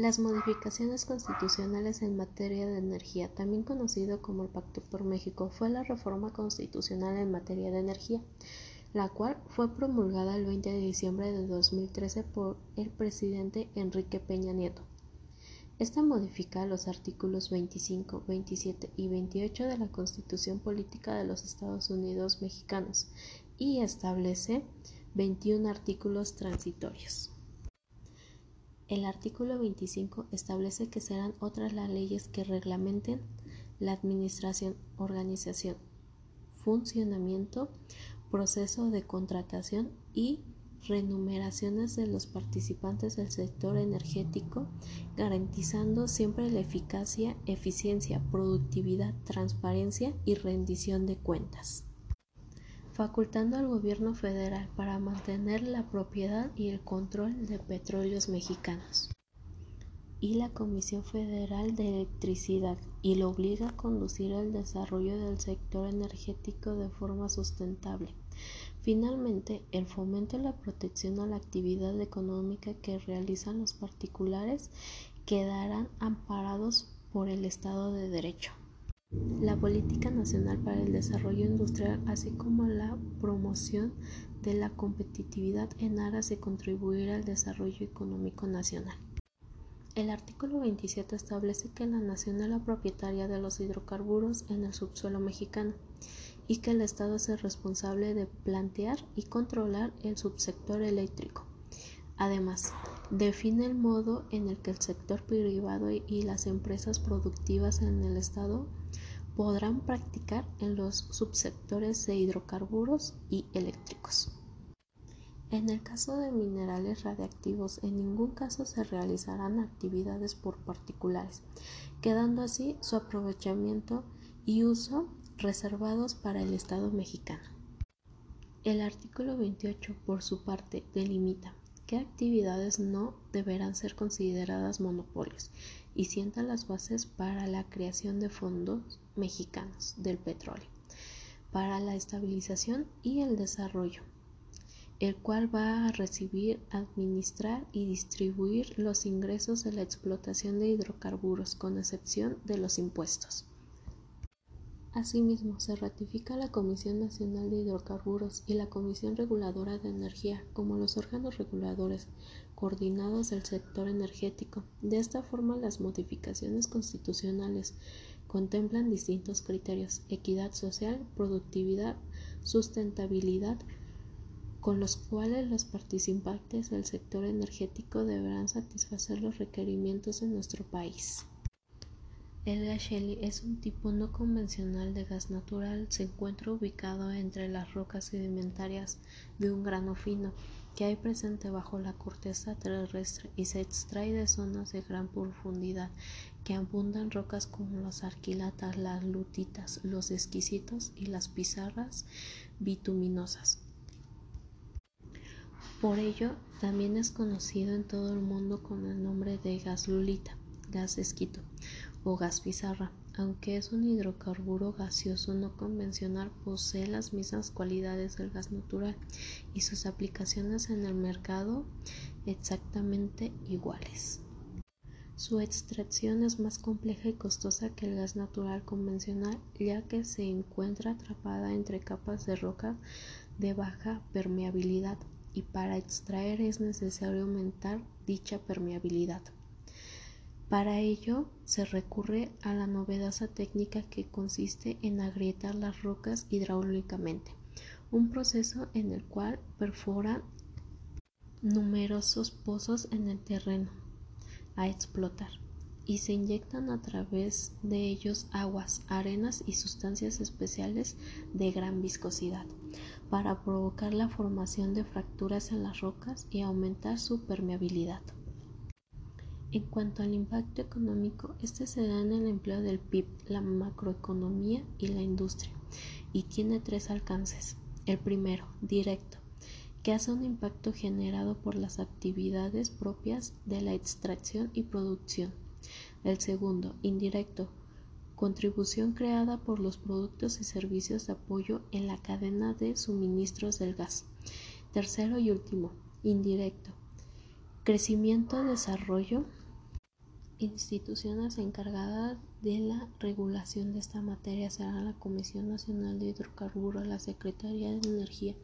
Las modificaciones constitucionales en materia de energía, también conocido como el Pacto por México, fue la reforma constitucional en materia de energía, la cual fue promulgada el 20 de diciembre de 2013 por el presidente Enrique Peña Nieto. Esta modifica los artículos 25, 27 y 28 de la Constitución Política de los Estados Unidos Mexicanos y establece 21 artículos transitorios. El artículo 25 establece que serán otras las leyes que reglamenten la administración, organización, funcionamiento, proceso de contratación y renumeraciones de los participantes del sector energético, garantizando siempre la eficacia, eficiencia, productividad, transparencia y rendición de cuentas facultando al gobierno federal para mantener la propiedad y el control de petróleos mexicanos y la Comisión Federal de Electricidad y lo obliga a conducir el desarrollo del sector energético de forma sustentable. Finalmente, el fomento y la protección a la actividad económica que realizan los particulares quedarán amparados por el Estado de Derecho la Política Nacional para el Desarrollo Industrial, así como la promoción de la competitividad en aras de contribuir al desarrollo económico nacional. El artículo 27 establece que la nación es la propietaria de los hidrocarburos en el subsuelo mexicano y que el Estado es el responsable de plantear y controlar el subsector eléctrico. Además, define el modo en el que el sector privado y las empresas productivas en el Estado podrán practicar en los subsectores de hidrocarburos y eléctricos. En el caso de minerales radiactivos, en ningún caso se realizarán actividades por particulares, quedando así su aprovechamiento y uso reservados para el Estado mexicano. El artículo 28, por su parte, delimita qué actividades no deberán ser consideradas monopolios y sienta las bases para la creación de fondos mexicanos del petróleo para la estabilización y el desarrollo, el cual va a recibir, administrar y distribuir los ingresos de la explotación de hidrocarburos, con excepción de los impuestos. Asimismo, se ratifica la Comisión Nacional de Hidrocarburos y la Comisión Reguladora de Energía como los órganos reguladores coordinados del sector energético. De esta forma, las modificaciones constitucionales contemplan distintos criterios, equidad social, productividad, sustentabilidad, con los cuales los participantes del sector energético deberán satisfacer los requerimientos de nuestro país. El gas Shelley es un tipo no convencional de gas natural. Se encuentra ubicado entre las rocas sedimentarias de un grano fino que hay presente bajo la corteza terrestre y se extrae de zonas de gran profundidad que abundan rocas como los arquilatas, las lutitas, los exquisitos y las pizarras bituminosas. Por ello, también es conocido en todo el mundo con el nombre de gas lulita, gas esquito o gas pizarra. Aunque es un hidrocarburo gaseoso no convencional, posee las mismas cualidades del gas natural y sus aplicaciones en el mercado exactamente iguales. Su extracción es más compleja y costosa que el gas natural convencional, ya que se encuentra atrapada entre capas de roca de baja permeabilidad y para extraer es necesario aumentar dicha permeabilidad. Para ello se recurre a la novedosa técnica que consiste en agrietar las rocas hidráulicamente, un proceso en el cual perforan numerosos pozos en el terreno a explotar y se inyectan a través de ellos aguas, arenas y sustancias especiales de gran viscosidad para provocar la formación de fracturas en las rocas y aumentar su permeabilidad. En cuanto al impacto económico, este se da en el empleo del PIB, la macroeconomía y la industria, y tiene tres alcances. El primero, directo, que hace un impacto generado por las actividades propias de la extracción y producción. El segundo, indirecto, contribución creada por los productos y servicios de apoyo en la cadena de suministros del gas. Tercero y último, indirecto, crecimiento, desarrollo instituciones encargadas de la regulación de esta materia serán la Comisión Nacional de Hidrocarburos, la Secretaría de Energía,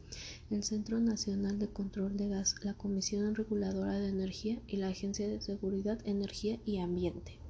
el Centro Nacional de Control de Gas, la Comisión Reguladora de Energía y la Agencia de Seguridad, Energía y Ambiente.